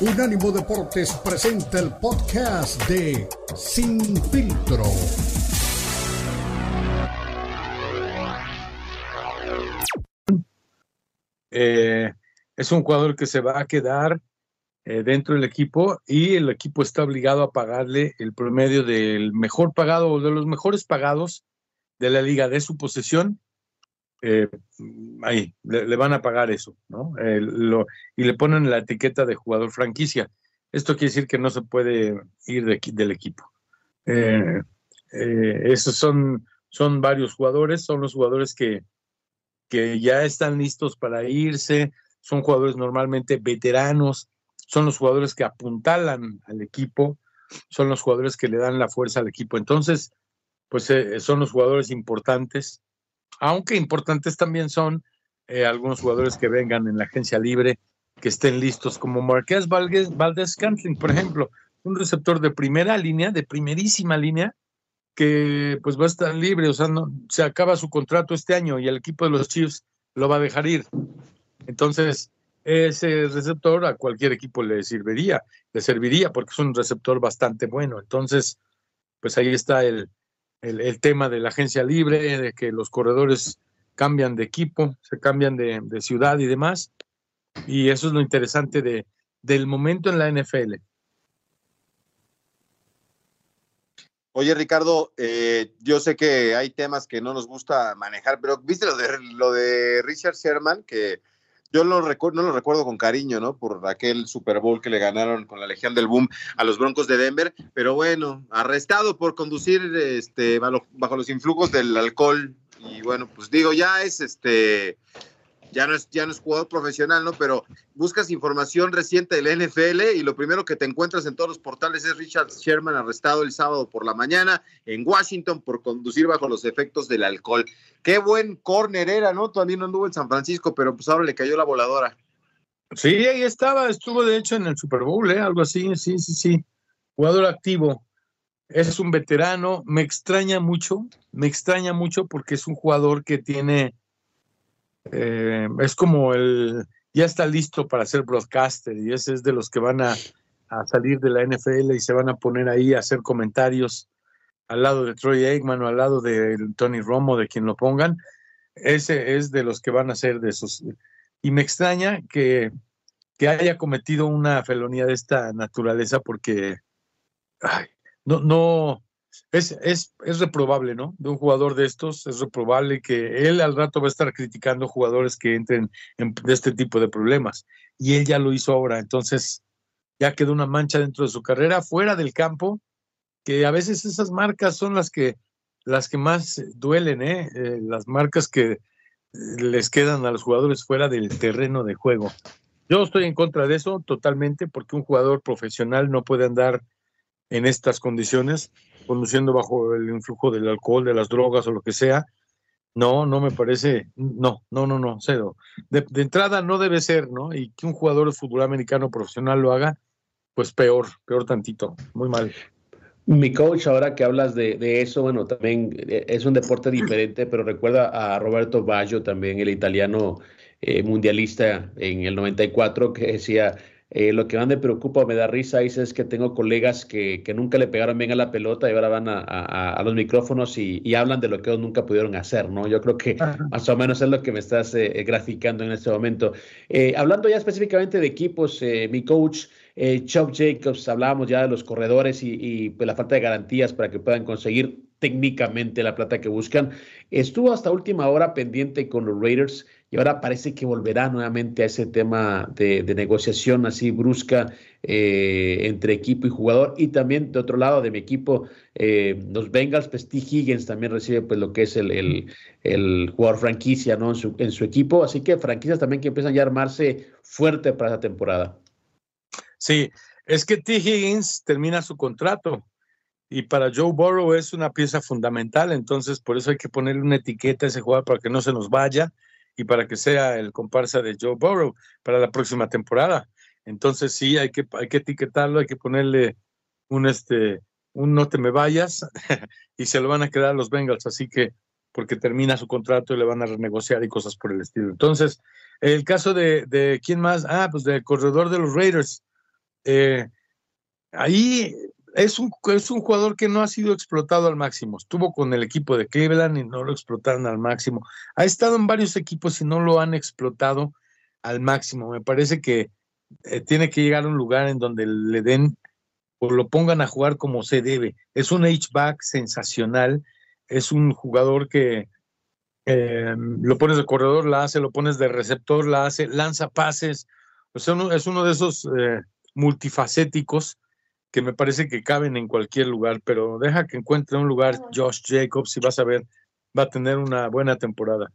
Unánimo Deportes presenta el podcast de Sin Filtro. Eh, es un jugador que se va a quedar eh, dentro del equipo y el equipo está obligado a pagarle el promedio del mejor pagado o de los mejores pagados de la liga de su posesión. Eh, ahí, le, van a pagar eso, ¿no? y le ponen la etiqueta de jugador franquicia. Esto quiere decir que no se puede ir del equipo. esos son, son varios jugadores, son los jugadores que, que ya están listos para irse, son jugadores normalmente veteranos, son los jugadores que apuntalan al equipo, son los jugadores que le dan la fuerza al equipo. Entonces, pues eh, son los jugadores importantes, aunque importantes también son eh, algunos jugadores que vengan en la agencia libre, que estén listos, como Marqués Valdez, Valdez Cantling, por ejemplo, un receptor de primera línea, de primerísima línea, que pues va a estar libre, o sea, no, se acaba su contrato este año y el equipo de los Chiefs lo va a dejar ir. Entonces, ese receptor a cualquier equipo le serviría, le serviría porque es un receptor bastante bueno. Entonces, pues ahí está el, el, tema de la agencia libre, de que los corredores cambian de equipo, se cambian de, ciudad y demás. Y eso es lo interesante de, del momento en la NFL. Oye, Ricardo, eh, yo sé que hay temas que no nos gusta manejar, pero viste lo de, lo de Richard Sherman, que yo lo no lo recuerdo con cariño, ¿no? Por aquel Super Bowl que le ganaron con la Legión del Boom a los Broncos de Denver, pero bueno, arrestado por conducir este, bajo los influjos del alcohol. Y bueno, pues digo, ya es este ya no es, ya no es jugador profesional, ¿no? Pero buscas información reciente del NFL y lo primero que te encuentras en todos los portales es Richard Sherman arrestado el sábado por la mañana en Washington por conducir bajo los efectos del alcohol. Qué buen corner era, ¿no? También anduvo en San Francisco, pero pues ahora le cayó la voladora. Sí, ahí estaba, estuvo de hecho en el Super Bowl, ¿eh? Algo así, sí, sí, sí. Jugador activo. Es un veterano, me extraña mucho, me extraña mucho porque es un jugador que tiene eh, es como el, ya está listo para ser broadcaster y ese es de los que van a, salir de la NFL y se van a poner ahí a hacer comentarios al lado de Troy Aikman o al lado de Tony Romo, de quien lo pongan. Ese es de los que van a ser de esos. Y me extraña que, que haya cometido una felonía de esta naturaleza porque no, no, es, es, es reprobable, ¿no? De un jugador de estos, es reprobable que él al rato va a estar criticando jugadores que entren en, de este tipo de problemas. Y él ya lo hizo ahora, entonces ya quedó una mancha dentro de su carrera, fuera del campo, que a veces esas marcas son las que, las que más duelen, ¿eh? eh las marcas que les quedan a los jugadores fuera del terreno de juego. Yo estoy en contra de eso totalmente, porque un jugador profesional no puede andar en estas condiciones conduciendo bajo el influjo del alcohol, de las drogas o lo que sea. No, no me parece, no, no, no, no, cero. De, entrada no debe ser, ¿no? Y que un jugador de fútbol americano profesional lo haga, pues peor, peor tantito, muy mal. Mi coach, ahora que hablas de, eso, bueno, también eh, es un deporte diferente, pero recuerda a Roberto Baggio, también el italiano eh, mundialista en el 94, que decía, eh, lo que más me preocupa o me da risa es que tengo colegas que, nunca le pegaron bien a la pelota y ahora van a, los micrófonos y, hablan de lo que ellos nunca pudieron hacer, ¿no? Yo creo que más o menos es lo que me estás eh, graficando en este momento. Eh, hablando ya específicamente de equipos, mi coach Chuck Jacobs, hablábamos ya de los corredores y, y pues, la falta de garantías para que puedan conseguir técnicamente la plata que buscan. Estuvo hasta última hora pendiente con los Raiders y ahora parece que volverá nuevamente a ese tema de, negociación así brusca eh, entre equipo y jugador. Y también de otro lado de mi equipo, eh, los Bengals, pues T. Higgins también recibe pues lo que es el, el, jugador franquicia ¿no? en, su, en su equipo. Así que franquicias también que empiezan ya a armarse fuerte para esa temporada. Sí, es que T. Higgins termina su contrato y para Joe Burrow es una pieza fundamental, entonces por eso hay que ponerle una etiqueta a ese jugador para que no se nos vaya y para que sea el comparsa de Joe Burrow para la próxima temporada. Entonces sí, hay que, hay que etiquetarlo, hay que ponerle un, este, un no te me vayas y se lo van a quedar los Bengals, así que porque termina su contrato y le van a renegociar y cosas por el estilo. Entonces, el caso de, de quién más, ah, pues del corredor de los Raiders, Eh, ahí es un, es un jugador que no ha sido explotado al máximo. Estuvo con el equipo de Cleveland y no lo explotaron al máximo. Ha estado en varios equipos y no lo han explotado al máximo. Me parece que eh, tiene que llegar a un lugar en donde le den o lo pongan a jugar como se debe. Es un H-back sensacional. Es un jugador que eh, lo pones de corredor, la hace, lo pones de receptor, la hace, lanza pases. O sea, es uno de esos eh, multifacéticos que me parece que caben en cualquier lugar, pero deja que encuentre un lugar Josh Jacobs y vas a ver, va a tener una buena temporada.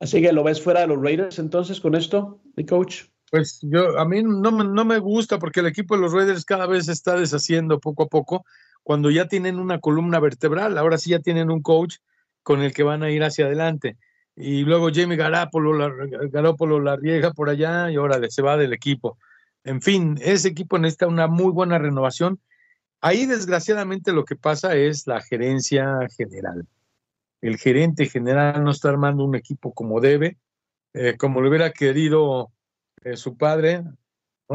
Así que lo ves fuera de los Raiders entonces con esto, mi coach. Pues yo, a mí no, no me gusta porque el equipo de los Raiders cada vez se está deshaciendo poco a poco cuando ya tienen una columna vertebral, ahora sí ya tienen un coach con el que van a ir hacia adelante. Y luego Jamie Garoppolo la, Garoppolo la riega por allá y órale, se va del equipo. En fin, ese equipo necesita una muy buena renovación. Ahí, desgraciadamente, lo que pasa es la gerencia general. El gerente general no está armando un equipo como debe, eh, como lo hubiera querido eh, su padre,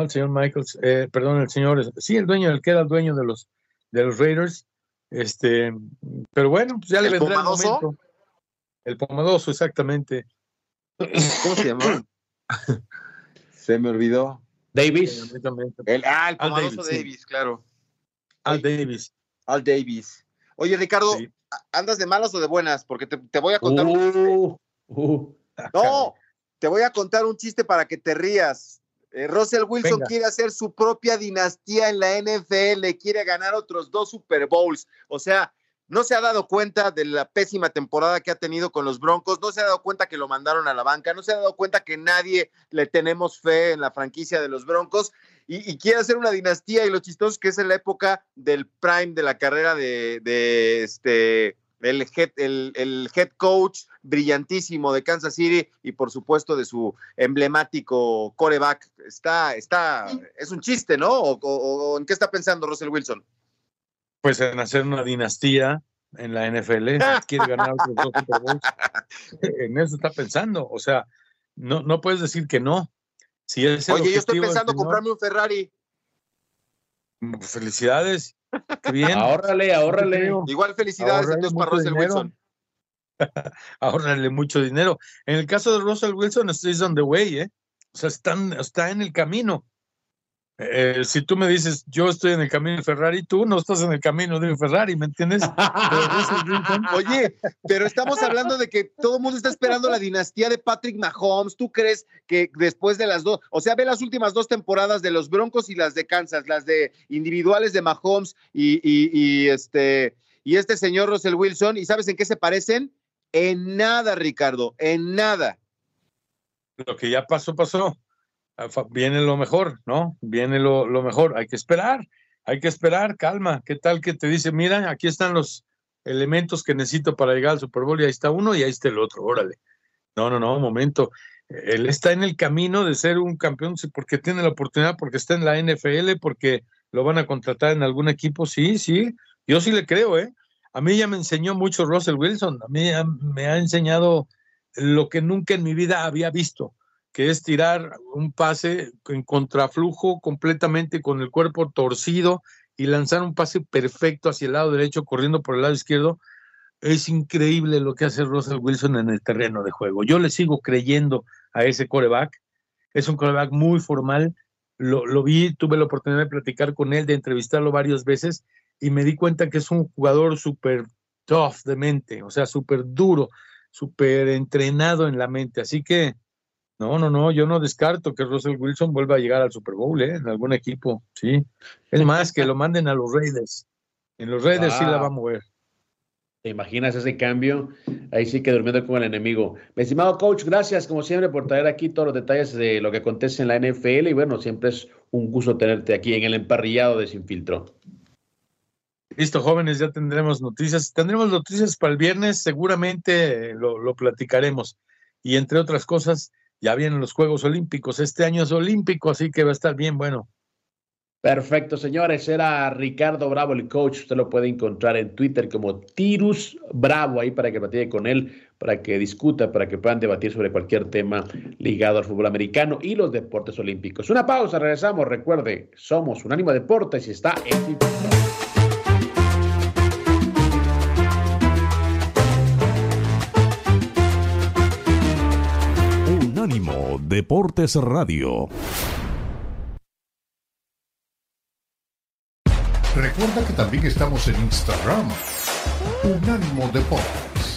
el señor Michaels, eh, perdón, el señor, sí, el dueño, el que era el dueño de los, de los Raiders. Este, pero bueno, pues ya le vendrá el momento. El pomadoso, exactamente. ¿Cómo se llama? se me olvidó. Davis. El, ah, el pomadoso Davis, claro. Al Davis. Al Davis. Oye, Ricardo, ¿andas de malas o de buenas? Porque te, voy a contar un chiste. Uh, uh. no, te voy a contar un chiste para que te rías. Eh, Russell Wilson quiere hacer su propia dinastía en la NFL, quiere ganar otros dos Super Bowls. O sea, no se ha dado cuenta de la pésima temporada que ha tenido con los Broncos, no se ha dado cuenta que lo mandaron a la banca, no se ha dado cuenta que nadie le tenemos fe en la franquicia de los Broncos y, quiere hacer una dinastía y lo chistoso que es en la época del prime de la carrera de, de este el head, el, head coach brillantísimo de Kansas City y por supuesto de su emblemático coreback. Está, está, es un chiste, ¿no? ¿O, en qué está pensando Russell Wilson? Pues en hacer una dinastía en la NFL, quiere ganar otros dos Super Bowls. En eso está pensando, o sea, no, no puedes decir que no. Si es Oye, yo estoy pensando comprarme un Ferrari. Mm, felicidades. Qué bien. ahórrale, ahórrale. Igual felicidades entonces para Russell Wilson. ahórrale mucho dinero. En el caso de Russell Wilson, is on the way, ¿eh? O sea, están, está en el camino. Eh, si tú me dices, yo estoy en el camino de Ferrari, tú no estás en el camino de Ferrari, ¿me entiendes? Oye, pero estamos hablando de que todo el mundo está esperando la dinastía de Patrick Mahomes. ¿Tú crees que después de las dos, o sea, ve las últimas dos temporadas de los Broncos y las de Kansas, las de individuales de Mahomes y, y este, y este señor Russell Wilson, ¿y sabes en qué se parecen? En nada, Ricardo, en nada. Lo que ya pasó, pasó viene lo mejor, ¿no? Viene lo, mejor. Hay que esperar, hay que esperar, calma. ¿Qué tal que te dice, mira, aquí están los elementos que necesito para llegar al Super Bowl y ahí está uno y ahí está el otro, órale. No, no, no, momento. Él está en el camino de ser un campeón porque tiene la oportunidad, porque está en la NFL, porque lo van a contratar en algún equipo. Sí, sí, yo sí le creo, ¿eh? A mí ya me enseñó mucho Russell Wilson, a mí me ha enseñado lo que nunca en mi vida había visto que es tirar un pase en contraflujo completamente con el cuerpo torcido y lanzar un pase perfecto hacia el lado derecho corriendo por el lado izquierdo. Es increíble lo que hace Russell Wilson en el terreno de juego. Yo le sigo creyendo a ese coreback. Es un coreback muy formal. Lo, lo vi, tuve la oportunidad de platicar con él, de entrevistarlo varias veces y me di cuenta que es un jugador súper tough de mente, o sea, súper duro, súper entrenado en la mente. Así que no, no, no, yo no descarto que Russell Wilson vuelva a llegar al Super Bowl, ¿eh? En algún equipo, sí. Es más, que lo manden a los Raiders. En los Raiders sí la va a mover. ¿Te imaginas ese cambio? Ahí sí que durmiendo con el enemigo. Mi estimado coach, gracias como siempre por traer aquí todos los detalles de lo que acontece en la NFL y bueno, siempre es un gusto tenerte aquí en el emparrillado de Sin Filtro. Listo, jóvenes, ya tendremos noticias. Tendremos noticias para el viernes, seguramente lo, lo platicaremos. Y entre otras cosas, ya vienen los Juegos Olímpicos. Este año es olímpico, así que va a estar bien bueno. Perfecto, señores. Era Ricardo Bravo, el coach. Usted lo puede encontrar en Twitter como Tirus Bravo, ahí para que platique con él, para que discuta, para que puedan debatir sobre cualquier tema ligado al fútbol americano y los deportes olímpicos. Una pausa, regresamos. Recuerde, somos un ánimo Deportes y está en Deportes Radio. Recuerda que también estamos en Instagram. Unánimo Deportes.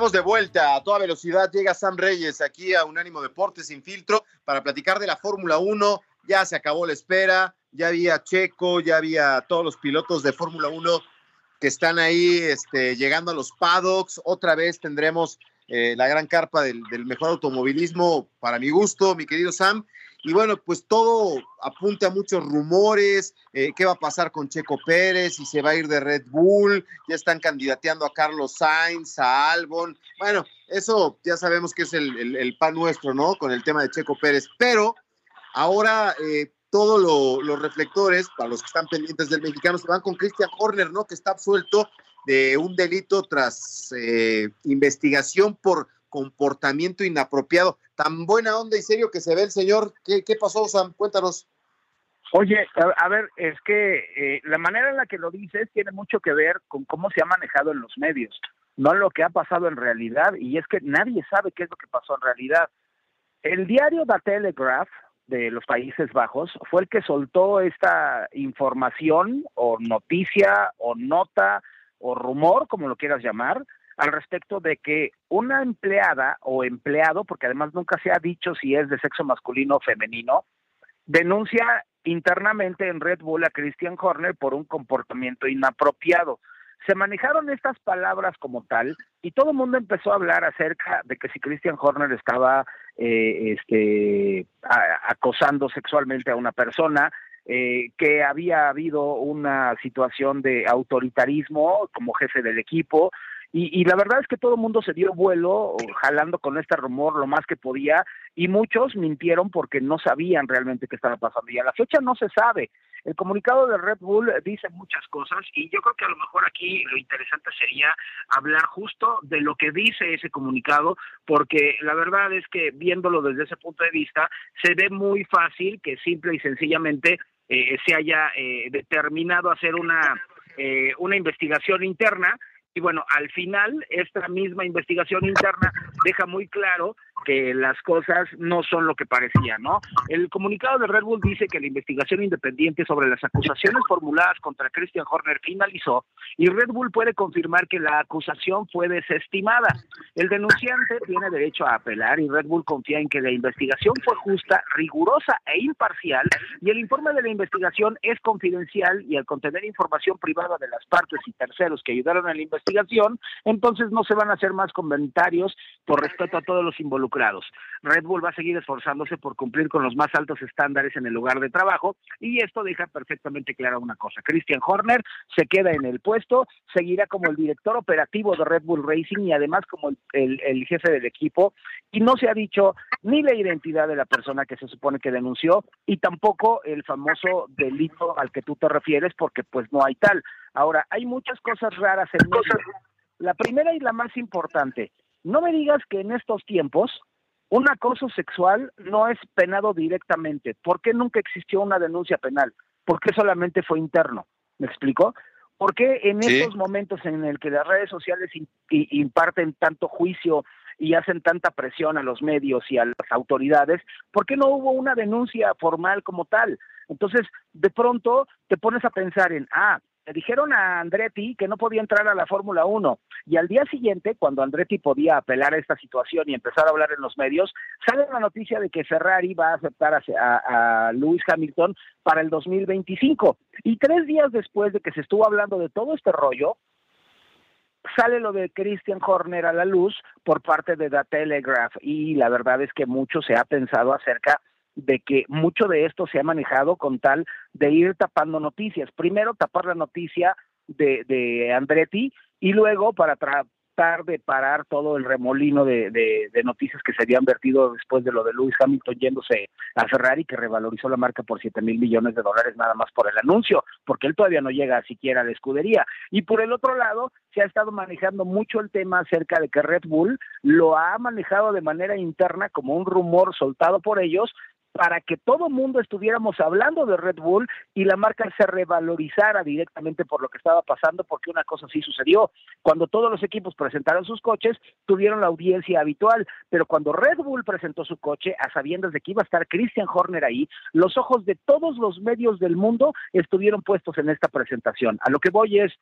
De vuelta a toda velocidad. Llega Sam Reyes aquí a Unánimo Deportes sin filtro para platicar de la Fórmula 1. Ya se acabó la espera, ya había Checo, ya había todos los pilotos de Fórmula 1 que están ahí este, llegando a los paddocks. Otra vez tendremos eh, la gran carpa del, del mejor automovilismo para mi gusto, mi querido Sam. Y bueno, pues todo apunta a muchos rumores, eh, qué va a pasar con Checo Pérez, si se va a ir de Red Bull, ya están candidateando a Carlos Sainz, a Albon. Bueno, eso ya sabemos que es el, el, pan nuestro, ¿no? Con el tema de Checo Pérez. Pero ahora eh, todos lo, los reflectores, para los que están pendientes del mexicano, se van con Christian Horner, ¿no? Que está absuelto de un delito tras eh, investigación por comportamiento inapropiado. Tan buena onda y serio que se ve el señor. ¿Qué, qué pasó, Sam? Cuéntanos. Oye, a, ver, es que eh, la manera en la que lo dices tiene mucho que ver con cómo se ha manejado en los medios, no lo que ha pasado en realidad, y es que nadie sabe qué es lo que pasó en realidad. El diario The Telegraph de los Países Bajos fue el que soltó esta información o noticia o nota o rumor, como lo quieras llamar, al respecto de que una empleada o empleado, porque además nunca se ha dicho si es de sexo masculino o femenino, denuncia internamente en Red Bull a Christian Horner por un comportamiento inapropiado. Se manejaron estas palabras como tal y todo el mundo empezó a hablar acerca de que si Christian Horner estaba eh, este, acosando sexualmente a una persona, eh, que había habido una situación de autoritarismo como jefe del equipo, y, la verdad es que todo el mundo se dio vuelo jalando con este rumor lo más que podía y muchos mintieron porque no sabían realmente qué estaba pasando. Y a la fecha no se sabe. El comunicado de Red Bull dice muchas cosas y yo creo que a lo mejor aquí lo interesante sería hablar justo de lo que dice ese comunicado porque la verdad es que viéndolo desde ese punto de vista se ve muy fácil que simple y sencillamente eh, se haya eh, determinado hacer una, eh, una investigación interna y bueno, al final, esta misma investigación interna deja muy claro que las cosas no son lo que parecían, ¿no? El comunicado de Red Bull dice que la investigación independiente sobre las acusaciones formuladas contra Christian Horner finalizó y Red Bull puede confirmar que la acusación fue desestimada. El denunciante tiene derecho a apelar y Red Bull confía en que la investigación fue justa, rigurosa e imparcial y el informe de la investigación es confidencial y al contener información privada de las partes y terceros que ayudaron a la investigación, entonces no se van a hacer más comentarios por respeto a todos los involucrados Red Bull va a seguir esforzándose por cumplir con los más altos estándares en el lugar de trabajo y esto deja perfectamente clara una cosa. Christian Horner se queda en el puesto, seguirá como el director operativo de Red Bull Racing y además como el, jefe del equipo y no se ha dicho ni la identidad de la persona que se supone que denunció y tampoco el famoso delito al que tú te refieres porque pues no hay tal. Ahora, hay muchas cosas raras en medio. La primera y la más importante, no me digas que en estos tiempos un acoso sexual no es penado directamente. ¿Por qué nunca existió una denuncia penal? ¿Por qué solamente fue interno? ¿Me explico? ¿Por qué en sí. estos momentos en el que las redes sociales imparten tanto juicio y hacen tanta presión a los medios y a las autoridades, ¿por qué no hubo una denuncia formal como tal? Entonces, de pronto te pones a pensar en, ah, le dijeron a Andretti que no podía entrar a la Fórmula 1 y al día siguiente, cuando Andretti podía apelar a esta situación y empezar a hablar en los medios, sale la noticia de que Ferrari va a aceptar a, a Lewis Hamilton para el 2025. Y tres días después de que se estuvo hablando de todo este rollo, sale lo de Christian Horner a la luz por parte de The Telegraph y la verdad es que mucho se ha pensado acerca de que mucho de esto se ha manejado con tal de ir tapando noticias. Primero tapar la noticia de, de Andretti y luego para de parar todo el remolino de, de, noticias que se habían vertido después de lo de Lewis Hamilton yéndose a Ferrari, que revalorizó la marca por 7 mil millones de dólares nada más por el anuncio, porque él todavía no llega siquiera a la escudería. Y por el otro lado, se ha estado manejando mucho el tema acerca de que Red Bull lo ha manejado de manera interna como un rumor soltado por ellos para que todo mundo estuviéramos hablando de Red Bull y la marca se revalorizara directamente por lo que estaba pasando, porque una cosa sí sucedió. Cuando todos los equipos presentaron sus coches, tuvieron la audiencia habitual, pero cuando Red Bull presentó su coche, a sabiendas de que iba a estar Christian Horner ahí, los ojos de todos los medios del mundo estuvieron puestos en esta presentación. A lo que voy es,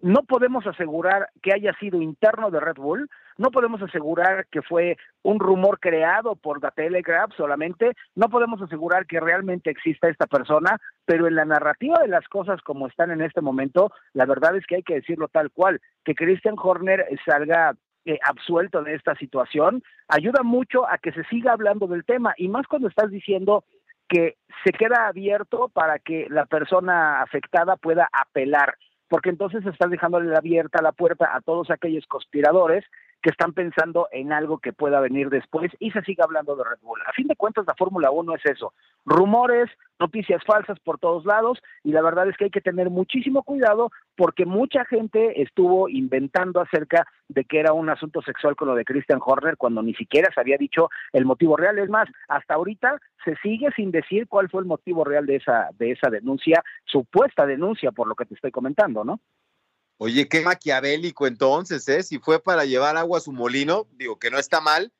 no podemos asegurar que haya sido interno de Red Bull, no podemos asegurar que fue un rumor creado por The Telegraph solamente, no podemos asegurar que realmente exista esta persona, pero en la narrativa de las cosas como están en este momento, la verdad es que hay que decirlo tal cual, que Christian Horner salga eh, absuelto de esta situación, ayuda mucho a que se siga hablando del tema y más cuando estás diciendo que se queda abierto para que la persona afectada pueda apelar porque entonces estás dejándole abierta la puerta a todos aquellos conspiradores que están pensando en algo que pueda venir después y se sigue hablando de Red Bull. A fin de cuentas, la Fórmula 1 es eso, rumores, noticias falsas por todos lados y la verdad es que hay que tener muchísimo cuidado porque mucha gente estuvo inventando acerca de que era un asunto sexual con lo de Christian Horner cuando ni siquiera se había dicho el motivo real. Es más, hasta ahorita se sigue sin decir cuál fue el motivo real de esa, de esa denuncia, supuesta denuncia por lo que te estoy comentando, ¿no? Oye, qué maquiavélico entonces, ¿eh? Si fue para llevar agua a su molino, digo que no está mal,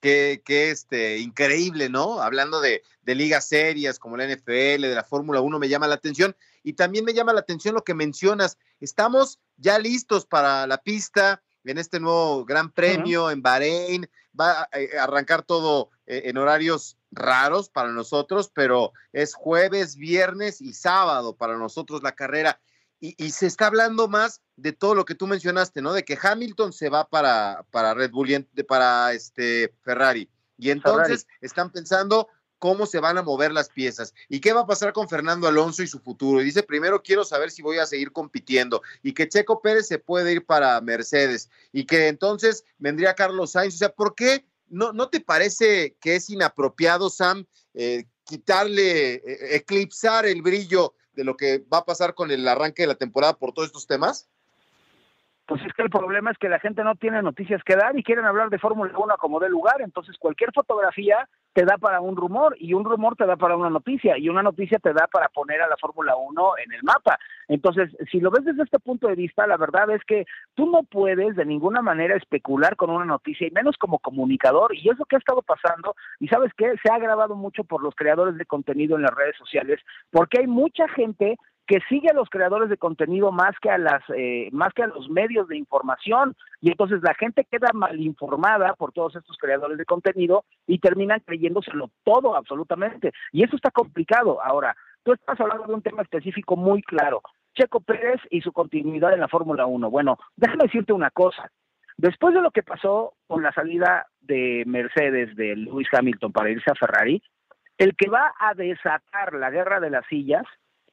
que, que este, increíble, ¿no? Hablando de, de ligas serias como la NFL, de la Fórmula 1, me llama la atención. Y también me llama la atención lo que mencionas. Estamos ya listos para la pista en este nuevo Gran Premio en Bahrein. Va a eh, arrancar todo eh, en horarios raros para nosotros, pero es jueves, viernes y sábado para nosotros la carrera y, se está hablando más de todo lo que tú mencionaste, ¿no? De que Hamilton se va para, para Red Bull y para este Ferrari. Y entonces están pensando cómo se van a mover las piezas y qué va a pasar con Fernando Alonso y su futuro. Y dice, primero quiero saber si voy a seguir compitiendo y que Checo Pérez se puede ir para Mercedes y que entonces vendría Carlos Sainz. O sea, ¿por qué no, no te parece que es inapropiado, Sam, eh, quitarle, eh, eclipsar el brillo de lo que va a pasar con el arranque de la temporada por todos estos temas? Pues es que el problema es que la gente no tiene noticias que dar y quieren hablar de Fórmula 1 como de lugar, entonces cualquier fotografía te da para un rumor y un rumor te da para una noticia y una noticia te da para poner a la Fórmula 1 en el mapa. Entonces, si lo ves desde este punto de vista, la verdad es que tú no puedes de ninguna manera especular con una noticia y menos como comunicador y es lo que ha estado pasando y sabes qué, se ha agravado mucho por los creadores de contenido en las redes sociales porque hay mucha gente que sigue a los creadores de contenido más que a las eh, más que a los medios de información y entonces la gente queda mal informada por todos estos creadores de contenido y terminan creyéndoselo todo absolutamente. Y eso está complicado. Ahora tú estás hablando de un tema específico muy claro. Checo Pérez y su continuidad en la Fórmula 1 bueno déjame decirte una cosa. Después de lo que pasó con la salida de Mercedes de Lewis Hamilton para irse a Ferrari el que va a desatar la guerra de las sillas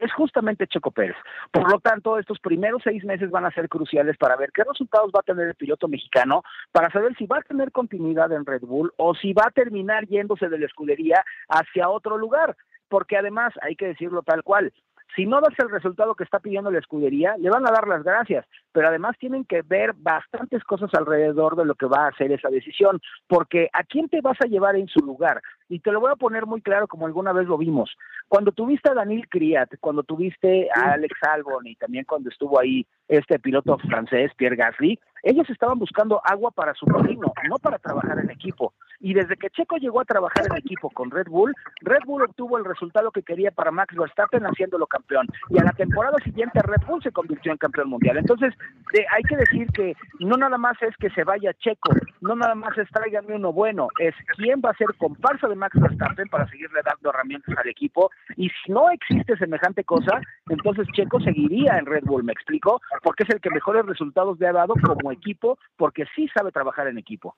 es justamente Checo Pérez. Por lo tanto, estos primeros seis meses van a ser cruciales para ver qué resultados va a tener el piloto mexicano, para saber si va a tener continuidad en Red Bull o si va a terminar yéndose de la escudería hacia otro lugar. Porque además, hay que decirlo tal cual, si no das el resultado que está pidiendo la escudería, le van a dar las gracias, pero además tienen que ver bastantes cosas alrededor de lo que va a hacer esa decisión, porque ¿a quién te vas a llevar en su lugar? Y te lo voy a poner muy claro como alguna vez lo vimos. Cuando tuviste a Daniel Criat, cuando tuviste a Alex Albon y también cuando estuvo ahí este piloto francés, Pierre Gasly, ellos estaban buscando agua para su molino, no para trabajar en equipo. Y desde que Checo llegó a trabajar en equipo con Red Bull, Red Bull obtuvo el resultado que quería para Max Verstappen haciéndolo campeón. Y a la temporada siguiente Red Bull se convirtió en campeón mundial. Entonces, hay que decir que no nada más es que se vaya Checo, no nada más es tráiganme uno bueno, es quién va a ser comparsa de Max Verstappen para seguirle dando herramientas al equipo. Y si no existe semejante cosa, entonces Checo seguiría en Red Bull, ¿me explico? Porque es el que mejores resultados le ha dado como equipo, porque sí sabe trabajar en equipo.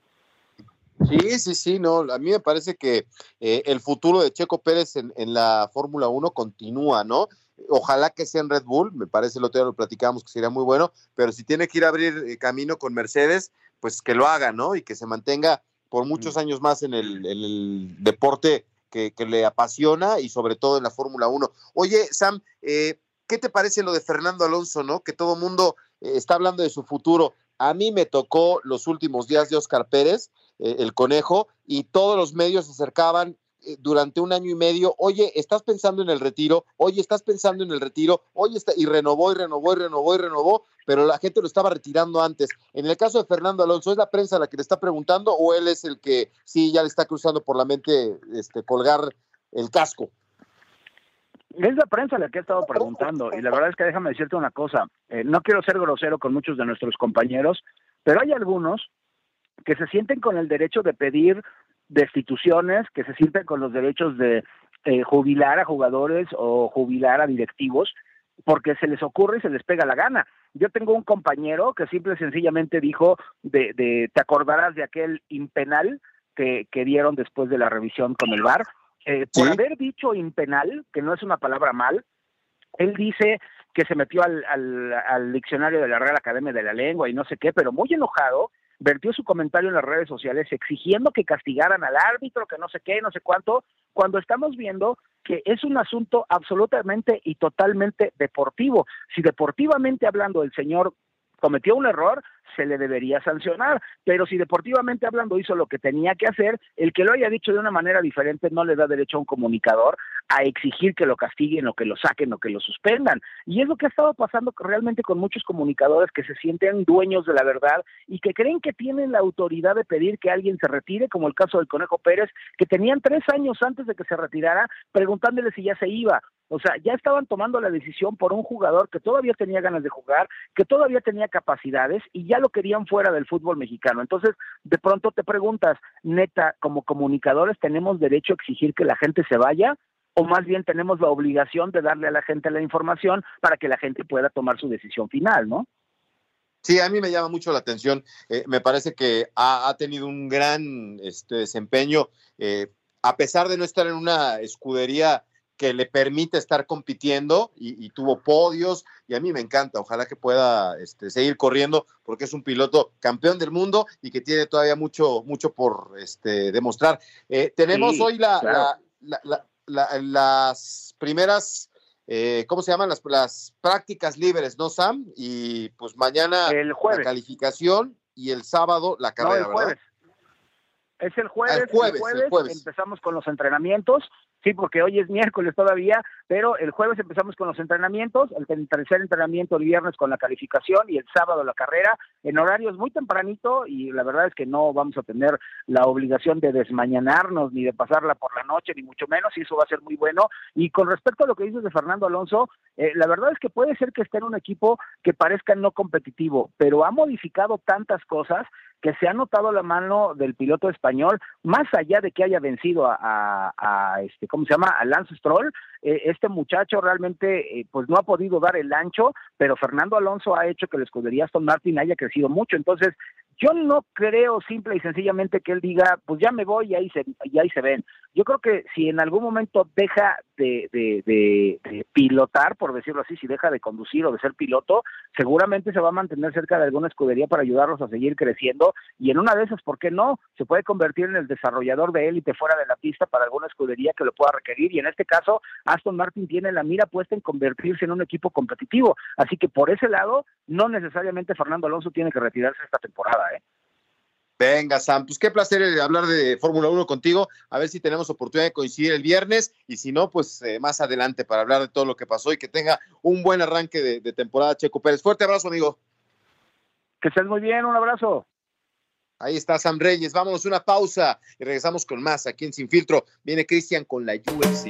Sí, sí, sí, no, a mí me parece que eh, el futuro de Checo Pérez en, la Fórmula 1 continúa, ¿no? Ojalá que sea en Red Bull, me parece, el otro día lo platicamos que sería muy bueno, pero si tiene que ir a abrir eh, camino con Mercedes, pues que lo haga, ¿no? Y que se mantenga por muchos años más en el, deporte que, le apasiona y sobre todo en la Fórmula 1. Oye, Sam, eh, ¿qué te parece lo de Fernando Alonso, no? Que todo mundo está hablando de su futuro. A mí me tocó los últimos días de Oscar Pérez, eh, el conejo, y todos los medios se acercaban eh, durante un año y medio, oye, estás pensando en el retiro, oye, estás pensando en el retiro, oye, está, y renovó y renovó y renovó y renovó, pero la gente lo estaba retirando antes. En el caso de Fernando Alonso, ¿es la prensa la que le está preguntando o él es el que sí ya le está cruzando por la mente este, colgar el casco? Es la prensa la que ha estado preguntando y la verdad es que déjame decirte una cosa, eh, no quiero ser grosero con muchos de nuestros compañeros, pero hay algunos que se sienten con el derecho de pedir destituciones, que se sienten con los derechos de eh, jubilar a jugadores o jubilar a directivos, porque se les ocurre y se les pega la gana. Yo tengo un compañero que simple y sencillamente dijo de, de te acordarás de aquel impenal que, que dieron después de la revisión con el VAR, eh, por haber dicho impenal, que no es una palabra mal, él dice que se metió al, al, diccionario de la Real Academia de la Lengua y no sé qué, pero muy enojado, vertió su comentario en las redes sociales exigiendo que castigaran al árbitro, que no sé qué, no sé cuánto, cuando estamos viendo que es un asunto absolutamente y totalmente deportivo. Si deportivamente hablando el señor cometió un error, se le debería sancionar. Pero si deportivamente hablando hizo lo que tenía que hacer, el que lo haya dicho de una manera diferente no le da derecho a un comunicador a exigir que lo castiguen o que lo saquen o que lo suspendan. Y es lo que ha estado pasando realmente con muchos comunicadores que se sienten dueños de la verdad y que creen que tienen la autoridad de pedir que alguien se retire, como el caso del Conejo Pérez, que tenían tres años antes de que se retirara preguntándole si ya se iba. O sea, ya estaban tomando la decisión por un jugador que todavía tenía ganas de jugar, que todavía tenía capacidades y ya lo querían fuera del fútbol mexicano. Entonces, de pronto te preguntas, neta, como comunicadores, ¿tenemos derecho a exigir que la gente se vaya? o más bien tenemos la obligación de darle a la gente la información para que la gente pueda tomar su decisión final, ¿no? Sí, a mí me llama mucho la atención. Eh, me parece que ha, tenido un gran este, desempeño, eh, a pesar de no estar en una escudería que le permite estar compitiendo y, tuvo podios y a mí me encanta, ojalá que pueda este, seguir corriendo porque es un piloto campeón del mundo y que tiene todavía mucho, mucho por este, demostrar. Eh, tenemos hoy la, las primeras, eh, ¿cómo se llaman? Las, las prácticas libres, ¿no, Sam? Y pues mañana el jueves. la calificación y el sábado la carrera, ¿verdad? Es el jueves, el jueves, empezamos con los entrenamientos, sí, porque hoy es miércoles todavía, pero el jueves empezamos con los entrenamientos, el tercer entrenamiento el viernes con la calificación y el sábado la carrera, en horarios muy tempranito y la verdad es que no vamos a tener la obligación de desmañanarnos ni de pasarla por la noche, ni mucho menos, y eso va a ser muy bueno. Y con respecto a lo que dices de Fernando Alonso, eh, la verdad es que puede ser que esté en un equipo que parezca no competitivo, pero ha modificado tantas cosas que se ha notado la mano del piloto español, más allá de que haya vencido a, este, ¿cómo se llama? A Lance Stroll, eh, este muchacho realmente eh, pues no ha podido dar el ancho, pero Fernando Alonso ha hecho que la escudería Aston Martin haya crecido mucho, entonces yo no creo simple y sencillamente que él diga, pues ya me voy y ahí se, y ahí se ven. Yo creo que si en algún momento deja de, de, pilotar, por decirlo así, si deja de conducir o de ser piloto, seguramente se va a mantener cerca de alguna escudería para ayudarlos a seguir creciendo y en una de esas, ¿por qué no? Se puede convertir en el desarrollador de élite fuera de la pista para alguna escudería que lo pueda requerir y en este caso Aston Martin tiene la mira puesta en convertirse en un equipo competitivo. Así que por ese lado, no necesariamente Fernando Alonso tiene que retirarse esta temporada. ¿eh? Venga, Sam, pues qué placer eh, hablar de Fórmula 1 contigo. A ver si tenemos oportunidad de coincidir el viernes y si no, pues eh, más adelante para hablar de todo lo que pasó y que tenga un buen arranque de, de temporada, Checo Pérez. Fuerte abrazo, amigo. Que estés muy bien, un abrazo. Ahí está Sam Reyes. Vámonos una pausa y regresamos con más aquí en Sin Filtro. Viene Cristian con la UFC.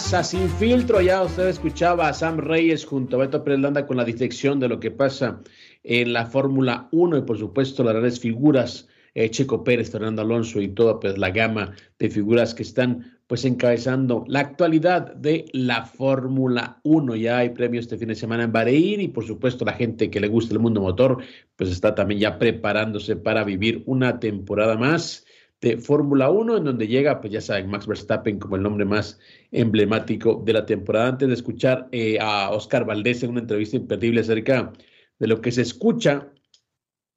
Más a Sin Filtro. Ya usted escuchaba a Sam Reyes junto a Beto Pérez Landa con la disección de lo que pasa en la Fórmula 1 y por supuesto las grandes figuras, eh, Checo Pérez, Fernando Alonso y toda pues, la gama de figuras que están pues encabezando la actualidad de la Fórmula 1. Ya hay premios este fin de semana en Bahrein y por supuesto la gente que le gusta el mundo motor pues está también ya preparándose para vivir una temporada más de Fórmula 1, en donde llega, pues ya saben, Max Verstappen como el nombre más emblemático de la temporada. Antes de escuchar eh, a Oscar Valdés en una entrevista imperdible acerca de lo que se escucha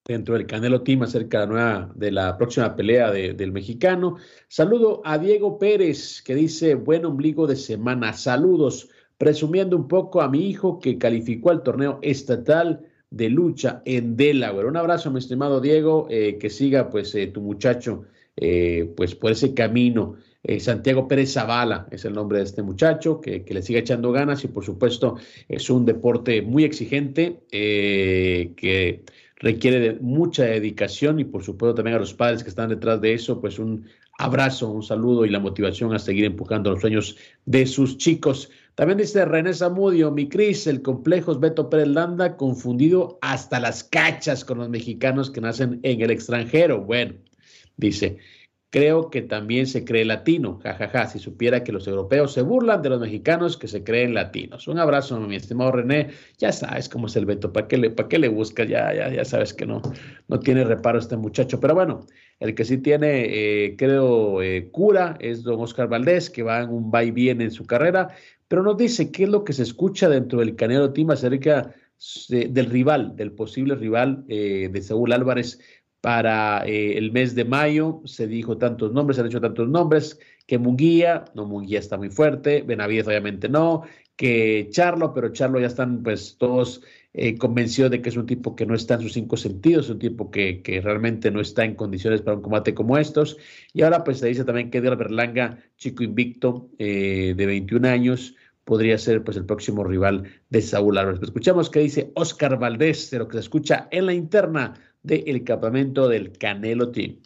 dentro del Canelo Team acerca de la, nueva, de la próxima pelea del mexicano. Saludo a Diego Pérez, que dice, buen ombligo de semana. Saludos, presumiendo un poco a mi hijo que calificó al torneo estatal de lucha en Delaware. Un abrazo, mi estimado Diego, eh, que siga pues eh, tu muchacho eh, pues por ese camino. Eh, Santiago Pérez Zavala es el nombre de este muchacho, que, le sigue echando ganas y por supuesto es un deporte muy exigente eh, que requiere de mucha dedicación y por supuesto también a los padres que están detrás de eso, pues un abrazo, un saludo y la motivación a seguir empujando los sueños de sus chicos. También dice René Zamudio, mi Cris, el complejo es Beto Pérez Landa, confundido hasta las cachas con los mexicanos que nacen en el extranjero. Bueno, Dice, creo que también se cree latino, jajaja, ja, ja, si supiera que los europeos se burlan de los mexicanos que se creen latinos. Un abrazo, mi estimado René, ya sabes cómo es el Beto, ¿para qué le, para qué le buscas? Ya, ya, ya sabes que no, no tiene reparo este muchacho, pero bueno, el que sí tiene, eh, creo, eh, cura es don Oscar Valdés, que va en un va y viene en su carrera, pero nos dice qué es lo que se escucha dentro del Canelo Team acerca del rival, del posible rival eh, de Saúl Álvarez para eh, el mes de mayo. Se dijo tantos nombres, se han hecho tantos nombres, que Munguía, no, Munguía está muy fuerte, Benavides obviamente no, que Charlo, pero Charlo ya están pues todos eh, convencidos de que es un tipo que no está en sus cinco sentidos, un tipo que, que, realmente no está en condiciones para un combate como estos. Y ahora pues se dice también que Edgar Berlanga, chico invicto eh, de 21 años, podría ser pues el próximo rival de Saúl Álvarez. escuchamos qué dice Oscar Valdés de lo que se escucha en la interna del campamento del Canelo Team.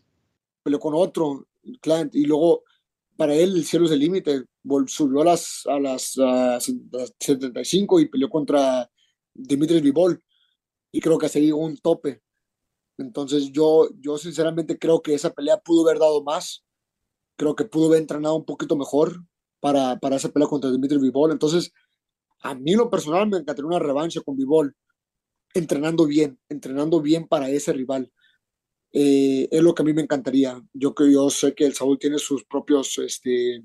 Peleó con otro, Client, y luego para él el cielo es el límite. Subió a las, a las 75 y peleó contra Dimitri Vivol. Y creo que hasta llegó un tope. Entonces yo, yo sinceramente creo que esa pelea pudo haber dado más. Creo que pudo haber entrenado un poquito mejor para, para esa pelea contra Dimitri Vivol. Entonces, a mí lo personal me encantaría una revancha con Vivol entrenando bien, entrenando bien para ese rival. Eh, es lo que a mí me encantaría. Yo que yo sé que el Saúl tiene sus propios, este,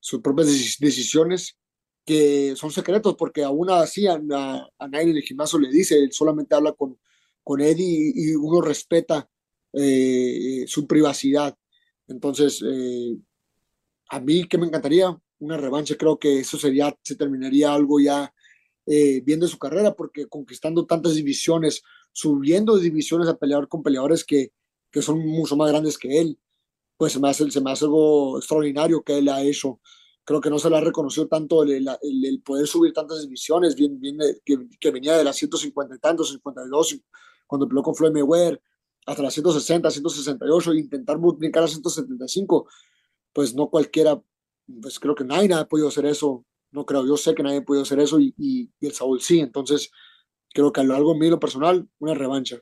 sus propias decisiones que son secretos, porque aún así a, a, nadie en el gimnasio le dice, él solamente habla con, con Eddie y, uno respeta eh, su privacidad. Entonces, eh, a mí que me encantaría una revancha, creo que eso sería, se terminaría algo ya eh, viendo su carrera, porque conquistando tantas divisiones, subiendo divisiones a pelear con peleadores que, que son mucho más grandes que él, pues se me, hace, se me hace algo extraordinario que él ha hecho. Creo que no se le ha reconocido tanto el, el, poder subir tantas divisiones, bien, bien, que, que, venía de las 150 y tantos, 52, cuando peleó con Floyd Mayweather, hasta las 160, 168, intentar brincar a 175, pues no cualquiera, pues creo que nadie ha podido hacer eso no creo, yo sé que nadie puede hacer eso y, el Saúl sí, entonces creo que a lo largo mío personal, una revancha.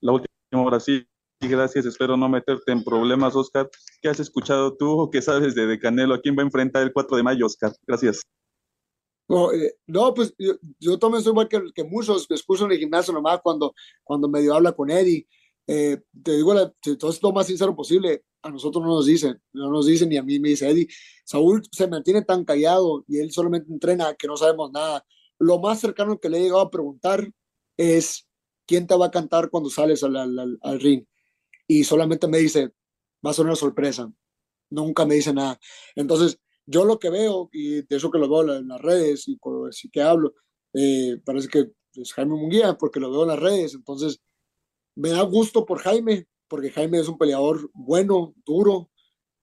La última hora sí, gracias, espero no meterte en problemas, Oscar. ¿Qué has escuchado tú o qué sabes de, Canelo? ¿A quién va a enfrentar el 4 de mayo, Oscar? Gracias. No, eh, no pues yo, también soy igual que, que muchos, me excuso en el gimnasio nomás cuando, cuando medio habla con Eddie. Eh, te digo, todo es lo más sincero posible a nosotros no nos dicen, no nos dicen, ni a mí me dice Eddie, Saúl se mantiene tan callado y él solamente entrena que no sabemos nada. Lo más cercano que le he llegado a preguntar es, ¿quién te va a cantar cuando sales al, al, al ring? Y solamente me dice, va a ser una sorpresa. Nunca me dice nada. Entonces, yo lo que veo, y de eso que lo veo en las redes y con sí que hablo, eh, parece que es Jaime Munguía, porque lo veo en las redes. Entonces, me da gusto por Jaime, porque Jaime es un peleador bueno, duro,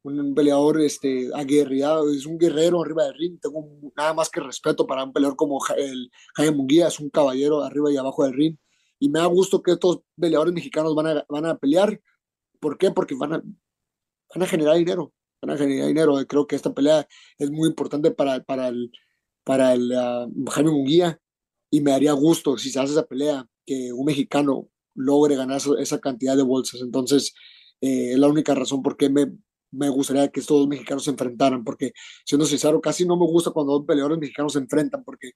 un peleador este, aguerrido, es un guerrero arriba del ring. Tengo nada más que respeto para un peleador como el Jaime Munguía, es un caballero arriba y abajo del ring. Y me da gusto que estos peleadores mexicanos van a, van a pelear. ¿Por qué? Porque van a, van a generar dinero. Van a generar dinero. Creo que esta pelea es muy importante para, para el, para el uh, Jaime Munguía. Y me daría gusto si se hace esa pelea que un mexicano logre ganar esa cantidad de bolsas. Entonces, eh, es la única razón por qué me, me gustaría que estos dos mexicanos se enfrentaran, porque siendo sincero, casi no me gusta cuando dos peleadores mexicanos se enfrentan, porque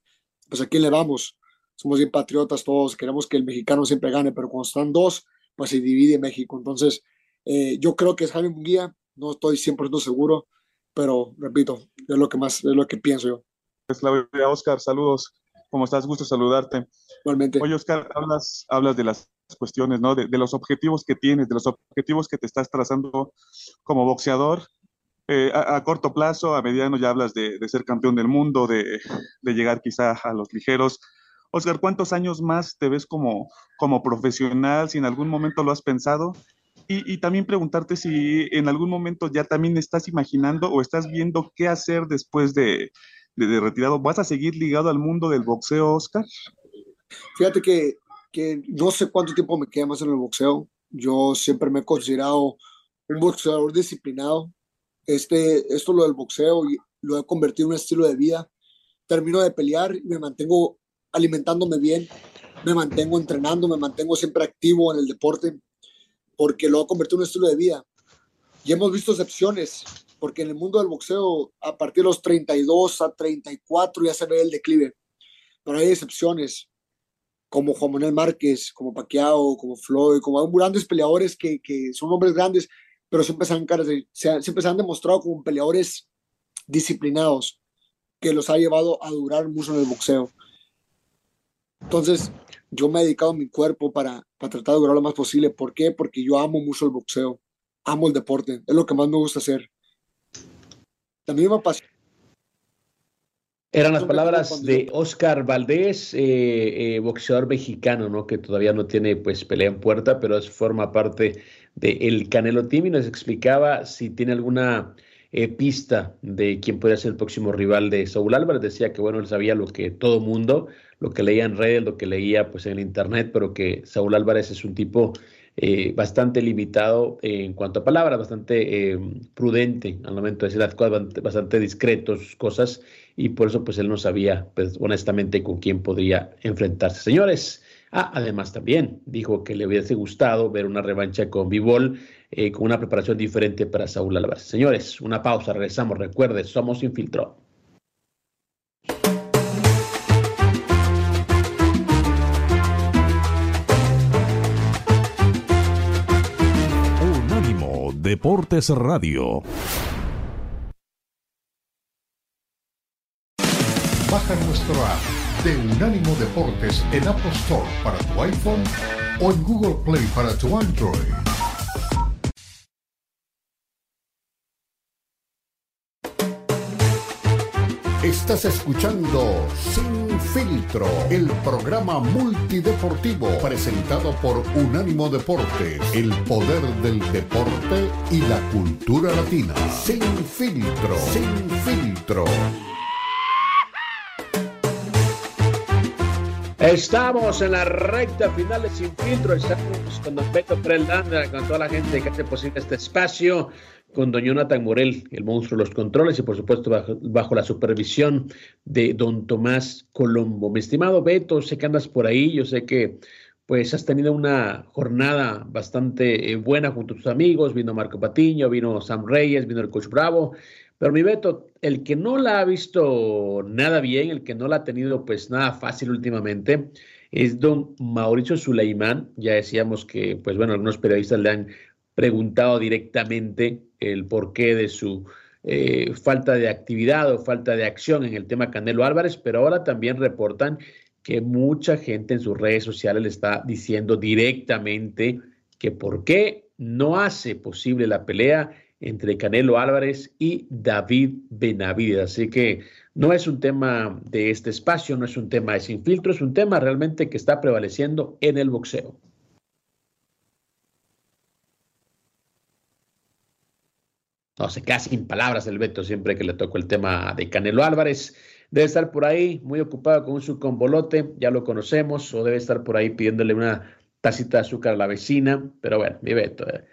pues a quién le vamos, somos bien patriotas todos, queremos que el mexicano siempre gane, pero cuando están dos, pues se divide México. Entonces, eh, yo creo que es Jaime Munguía, no estoy 100% seguro, pero repito, es lo que más, es lo que pienso yo. Es la Oscar, saludos, ¿cómo estás? Gusto saludarte. Igualmente. Oye, Oscar, hablas, hablas de las cuestiones, ¿no? De, los objetivos que tienes, de los objetivos que te estás trazando como boxeador. Eh, a, corto plazo, a mediano ya hablas de, ser campeón del mundo, de, llegar quizá a los ligeros. Oscar, ¿cuántos años más te ves como, como profesional? Si en algún momento lo has pensado. Y, y, también preguntarte si en algún momento ya también estás imaginando o estás viendo qué hacer después de, de retirado. ¿Vas a seguir ligado al mundo del boxeo, Oscar? Fíjate que que no sé cuánto tiempo me queda más en el boxeo. Yo siempre me he considerado un boxeador disciplinado. Este, esto lo del boxeo lo he convertido en un estilo de vida. Termino de pelear y me mantengo alimentándome bien, me mantengo entrenando, me mantengo siempre activo en el deporte, porque lo he convertido en un estilo de vida. Y hemos visto excepciones, porque en el mundo del boxeo, a partir de los 32 a 34 ya se ve el declive, pero hay excepciones como Juan Manuel Márquez, como Paquiao, como Floyd, como grandes peleadores que, que son hombres grandes, pero siempre se, han, siempre se han demostrado como peleadores disciplinados, que los ha llevado a durar mucho en el boxeo. Entonces, yo me he dedicado mi cuerpo para, para tratar de durar lo más posible. ¿Por qué? Porque yo amo mucho el boxeo, amo el deporte, es lo que más me gusta hacer. También me apasiona eran las palabras de Oscar Valdés, eh, eh, boxeador mexicano, ¿no? Que todavía no tiene pues pelea en puerta, pero es, forma parte del el Canelo Team y nos explicaba si tiene alguna eh, pista de quién puede ser el próximo rival de Saúl Álvarez. Decía que bueno, él sabía lo que todo mundo, lo que leía en redes, lo que leía pues en internet, pero que Saúl Álvarez es un tipo eh, bastante limitado en cuanto a palabras, bastante eh, prudente al momento de decir las cosas, bastante discreto sus cosas, y por eso pues él no sabía, pues honestamente, con quién podría enfrentarse. Señores, ah, además también dijo que le hubiese gustado ver una revancha con Vivol, eh, con una preparación diferente para Saúl Álvarez. Señores, una pausa, regresamos, recuerde, somos Infiltró. Deportes Radio. Baja nuestro app de Unánimo Deportes en Apple Store para tu iPhone o en Google Play para tu Android. Estás escuchando Sin Filtro, el programa multideportivo presentado por Unánimo Deportes, el poder del deporte y la cultura latina. Sin Filtro, Sin Filtro. Estamos en la recta final de Sin Filtro. Estamos con Don Beto Prelanda, con toda la gente que hace posible este espacio con don Jonathan Morel, el monstruo de los controles, y por supuesto bajo, la supervisión de don Tomás Colombo. Mi estimado Beto, sé que andas por ahí, yo sé que pues has tenido una jornada bastante eh, buena junto a tus amigos, vino Marco Patiño, vino Sam Reyes, vino el coach Bravo, pero mi Beto, el que no la ha visto nada bien, el que no la ha tenido pues nada fácil últimamente, es don Mauricio Suleimán. Ya decíamos que, pues bueno, algunos periodistas le han preguntado directamente el porqué de su eh, falta de actividad o falta de acción en el tema Canelo Álvarez, pero ahora también reportan que mucha gente en sus redes sociales le está diciendo directamente que por qué no hace posible la pelea entre Canelo Álvarez y David Benavides. Así que no es un tema de este espacio, no es un tema de sin filtro, es un tema realmente que está prevaleciendo en el boxeo. No se queda sin palabras el Beto siempre que le toco el tema de Canelo Álvarez. Debe estar por ahí muy ocupado con su convolote, ya lo conocemos, o debe estar por ahí pidiéndole una tacita de azúcar a la vecina. Pero bueno, mi Beto. Eh.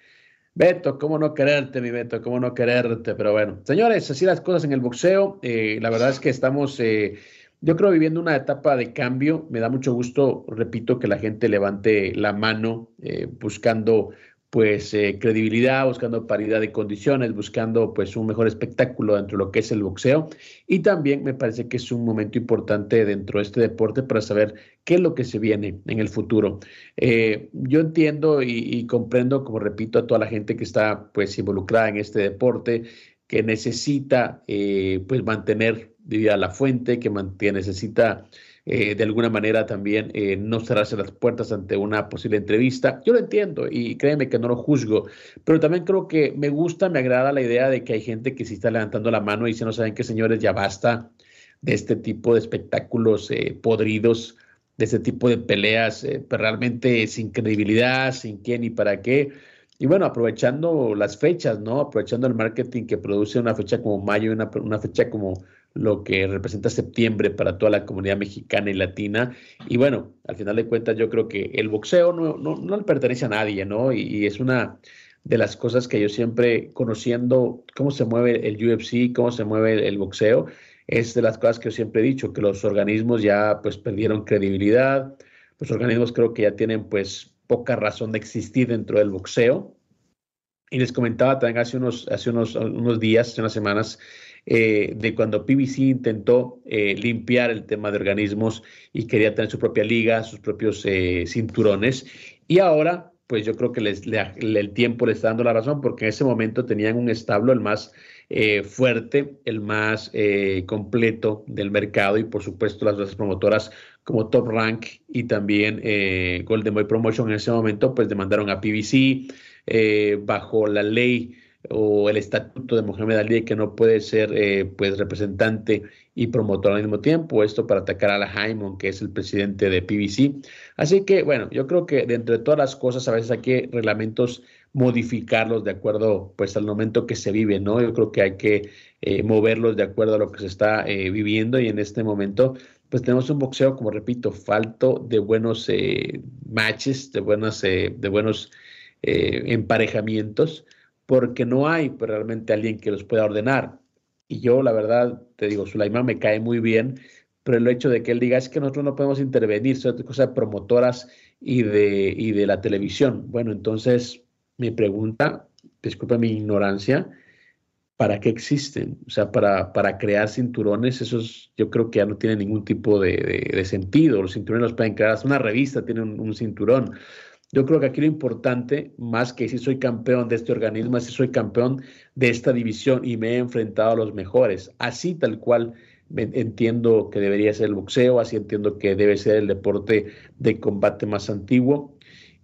Beto, ¿cómo no quererte, mi Beto? ¿Cómo no quererte? Pero bueno, señores, así las cosas en el boxeo. Eh, la verdad es que estamos, eh, yo creo, viviendo una etapa de cambio. Me da mucho gusto, repito, que la gente levante la mano buscando pues eh, credibilidad, buscando paridad de condiciones, buscando pues un mejor espectáculo dentro de lo que es el boxeo y también me parece que es un momento importante dentro de este deporte para saber qué es lo que se viene en el futuro. Eh, yo entiendo y, comprendo, como repito, a toda la gente que está pues involucrada en este deporte, que necesita eh, pues mantener diría, la fuente, que, que necesita eh, de alguna manera también eh, no cerrarse las puertas ante una posible entrevista. Yo lo entiendo y créeme que no lo juzgo, pero también creo que me gusta, me agrada la idea de que hay gente que sí está levantando la mano y si no saben qué señores, ya basta de este tipo de espectáculos eh, podridos, de este tipo de peleas pues realmente sin credibilidad, sin quién y para qué. Y bueno, aprovechando las fechas, ¿no? Aprovechando el marketing que produce una fecha como mayo y una, una fecha como lo que representa septiembre para toda la comunidad mexicana y latina. Y bueno, al final de cuentas yo creo que el boxeo no, no, no le pertenece a nadie, ¿no? Y, es una de las cosas que yo siempre, conociendo cómo se mueve el UFC, cómo se mueve el, boxeo, es de las cosas que yo siempre he dicho, que los organismos ya pues perdieron credibilidad, los organismos creo que ya tienen pues poca razón de existir dentro del boxeo. Y les comentaba también hace unos, hace unos, unos días, hace unas semanas, eh, de cuando PBC intentó eh, limpiar el tema de organismos y quería tener su propia liga, sus propios eh, cinturones. Y ahora, pues yo creo que les, el tiempo le está dando la razón porque en ese momento tenían un establo el más fuerte, el más completo del mercado y por supuesto las otras promotoras como Top Rank y también Golden Boy Promotion en ese momento pues demandaron a PBC bajo la ley o el estatuto de Mohamed Ali que no puede ser eh, pues representante y promotor al mismo tiempo, esto para atacar a la Jaimon, que es el presidente de PBC. Así que, bueno, yo creo que de todas las cosas, a veces hay que reglamentos modificarlos de acuerdo pues al momento que se vive, ¿no? Yo creo que hay que eh, moverlos de acuerdo a lo que se está eh, viviendo y en este momento pues tenemos un boxeo, como repito, falto de buenos matches, de, buenas, de buenos emparejamientos porque no hay pues, realmente alguien que los pueda ordenar. Y yo, la verdad, te digo, Sulaimán me cae muy bien, pero el hecho de que él diga es que nosotros no podemos intervenir, son cosas promotoras y de, y de la televisión. Bueno, entonces mi pregunta, disculpa mi ignorancia, ¿para qué existen? O sea, para, para crear cinturones, esos yo creo que ya no tiene ningún tipo de, sentido. Los cinturones los pueden crear, hasta una revista tiene un cinturón. Yo creo que aquí lo importante, más que si soy campeón de este organismo, es si soy campeón de esta división y me he enfrentado a los mejores. Así tal cual entiendo que debería ser el boxeo, así entiendo que debe ser el deporte de combate más antiguo.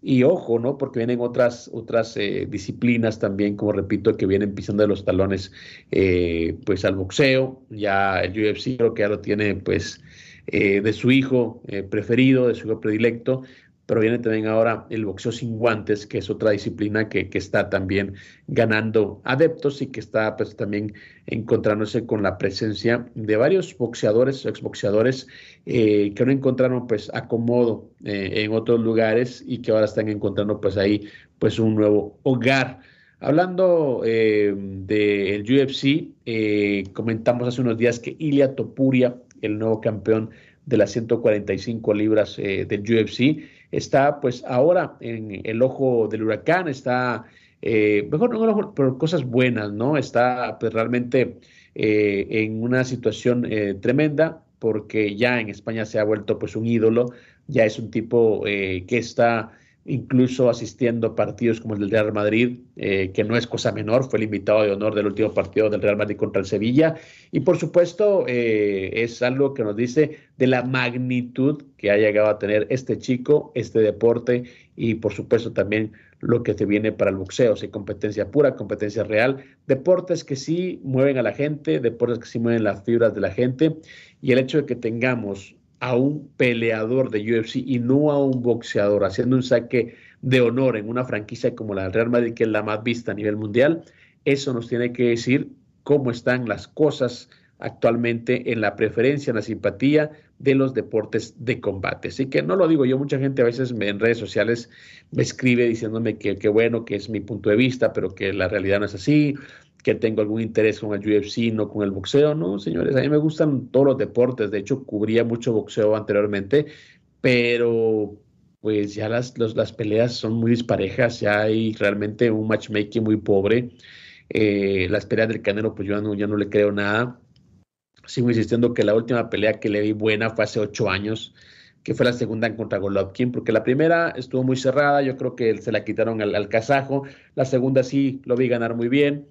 Y ojo, ¿no? Porque vienen otras, otras eh, disciplinas también, como repito, que vienen pisando de los talones, eh, pues al boxeo. Ya el UFC creo que ya lo tiene, pues, eh, de su hijo preferido, de su hijo predilecto pero viene también ahora el boxeo sin guantes, que es otra disciplina que, está también ganando adeptos y que está pues también encontrándose con la presencia de varios boxeadores, exboxeadores, eh, que no encontraron pues acomodo eh, en otros lugares y que ahora están encontrando pues ahí pues un nuevo hogar. Hablando eh, del UFC, eh, comentamos hace unos días que Ilia Topuria, el nuevo campeón de las 145 libras del UFC, está pues ahora en el ojo del huracán, está, eh, mejor no por cosas buenas, ¿no? Está pues realmente eh, en una situación eh, tremenda porque ya en España se ha vuelto pues un ídolo, ya es un tipo que está incluso asistiendo a partidos como el del Real Madrid, eh, que no es cosa menor, fue el invitado de honor del último partido del Real Madrid contra el Sevilla. Y por supuesto, eh, es algo que nos dice de la magnitud que ha llegado a tener este chico, este deporte y por supuesto también lo que se viene para el boxeo, si competencia pura, competencia real, deportes que sí mueven a la gente, deportes que sí mueven las fibras de la gente. Y el hecho de que tengamos a un peleador de UFC y no a un boxeador, haciendo un saque de honor en una franquicia como la Real Madrid, que es la más vista a nivel mundial, eso nos tiene que decir cómo están las cosas actualmente en la preferencia, en la simpatía de los deportes de combate. Así que no lo digo yo, mucha gente a veces en redes sociales me escribe diciéndome que, que bueno, que es mi punto de vista, pero que la realidad no es así, que tengo algún interés con el UFC, no con el boxeo, no, señores, a mí me gustan todos los deportes, de hecho cubría mucho boxeo anteriormente, pero pues ya las, las peleas son muy disparejas, ya hay realmente un matchmaking muy pobre, eh, las peleas del Canelo pues yo no, ya no le creo nada, sigo insistiendo que la última pelea que le vi buena fue hace ocho años, que fue la segunda contra Golovkin, porque la primera estuvo muy cerrada, yo creo que se la quitaron al, al kazajo, la segunda sí lo vi ganar muy bien,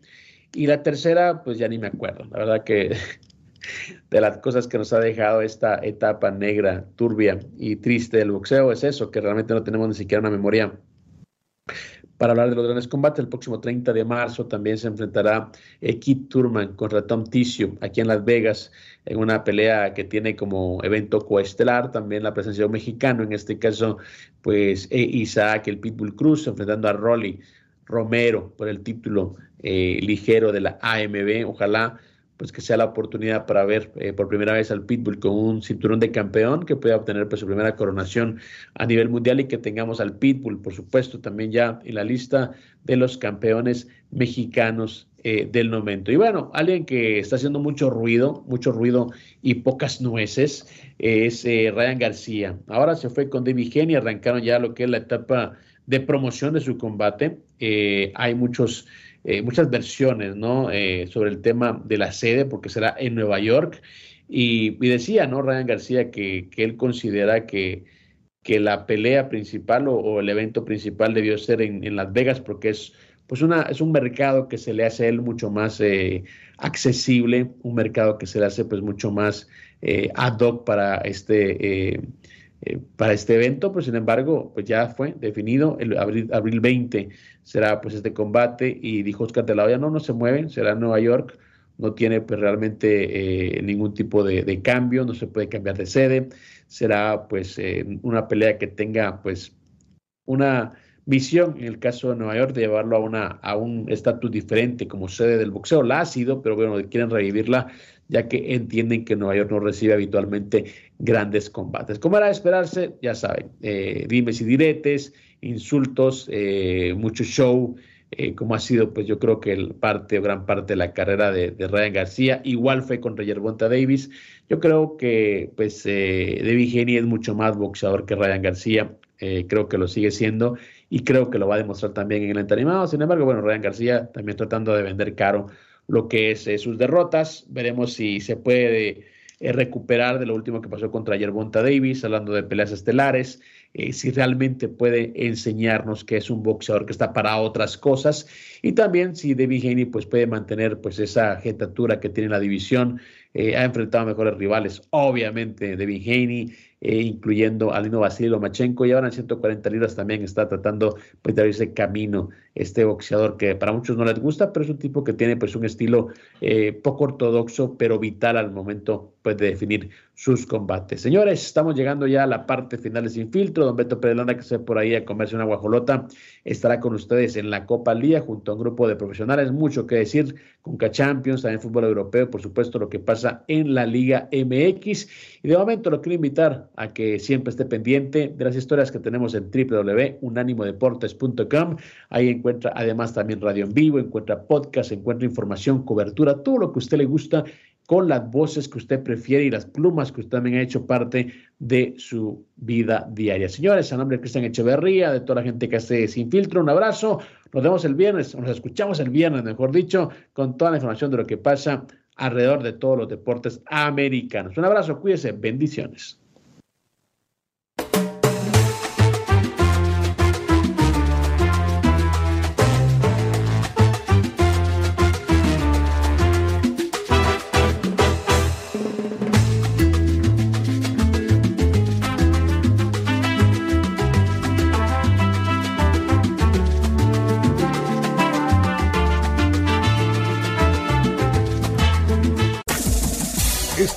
y la tercera, pues ya ni me acuerdo. La verdad que de las cosas que nos ha dejado esta etapa negra, turbia y triste del boxeo es eso, que realmente no tenemos ni siquiera una memoria para hablar de los grandes combates. El próximo 30 de marzo también se enfrentará Keith Turman contra Tom Ticio aquí en Las Vegas en una pelea que tiene como evento coestelar también la presencia de un mexicano, en este caso pues e Isaac el Pitbull Cruz enfrentando a Rolly Romero por el título eh, ligero de la AMB. Ojalá pues que sea la oportunidad para ver eh, por primera vez al Pitbull con un cinturón de campeón que pueda obtener pues, su primera coronación a nivel mundial y que tengamos al Pitbull, por supuesto, también ya en la lista de los campeones mexicanos eh, del momento. Y bueno, alguien que está haciendo mucho ruido, mucho ruido y pocas nueces, es Ryan García. Ahora se fue con David Gen y arrancaron ya lo que es la etapa de promoción de su combate. hay muchos eh, muchas versiones ¿no? Eh, sobre el tema de la sede, porque será en Nueva York. Y, decía, ¿no? Ryan García, que, que él considera que, que, la pelea principal o, el evento principal debió ser en, en, Las Vegas, porque es, pues una, es un mercado que se le hace a él mucho más eh, accesible, un mercado que se le hace pues mucho más ad hoc para este para este evento, pues sin embargo, pues ya fue definido, el abril, abril 20 será pues este combate y dijo Oscar de la Hoya, no, no se mueven, será en Nueva York, no tiene pues realmente eh, ningún tipo de, cambio, no se puede cambiar de sede, será pues eh, una pelea que tenga pues una visión en el caso de Nueva York de llevarlo a, una, a un estatus diferente como sede del boxeo, la ha sido, pero bueno, quieren revivirla ya que entienden que Nueva York no recibe habitualmente grandes combates. Como era de esperarse, ya saben, eh, dimes y diretes, insultos, eh, mucho show, eh, como ha sido, pues yo creo que el parte o gran parte de la carrera de, Ryan García, igual fue contra Yerbonta Davis. Yo creo que, pues, eh, David es mucho más boxeador que Ryan García, creo que lo sigue siendo y creo que lo va a demostrar también en el animado. Sin embargo, bueno, Ryan García también tratando de vender caro lo que es sus derrotas. Veremos si se puede recuperar de lo último que pasó contra Yerbonta Davis, hablando de peleas estelares, eh, si realmente puede enseñarnos que es un boxeador que está para otras cosas y también si David Haney pues puede mantener pues esa jetatura que tiene la división, eh, ha enfrentado a mejores rivales, obviamente David Haney, eh, incluyendo a Lino Basilio Machenko, y ahora en 140 libras también está tratando pues, de abrirse camino este boxeador que para muchos no les gusta, pero es un tipo que tiene pues un estilo eh, poco ortodoxo, pero vital al momento pues, de definir sus combates. Señores, estamos llegando ya a la parte final de Sin Filtro. Don Beto Perelona, que se por ahí a comerse una guajolota, estará con ustedes en la Copa al Día junto a un grupo de profesionales. Mucho que decir con K-Champions, también fútbol europeo, por supuesto, lo que pasa en la Liga MX. Y de momento lo quiero invitar a que siempre esté pendiente de las historias que tenemos en www.unanimodeportes.com. Ahí encuentra además también radio en vivo, encuentra podcast, encuentra información, cobertura, todo lo que a usted le gusta con las voces que usted prefiere y las plumas que usted también ha hecho parte de su vida diaria. Señores, a nombre de Cristian Echeverría, de toda la gente que hace Sin Filtro, un abrazo. Nos vemos el viernes, nos escuchamos el viernes, mejor dicho, con toda la información de lo que pasa alrededor de todos los deportes americanos. Un abrazo, cuídese, bendiciones.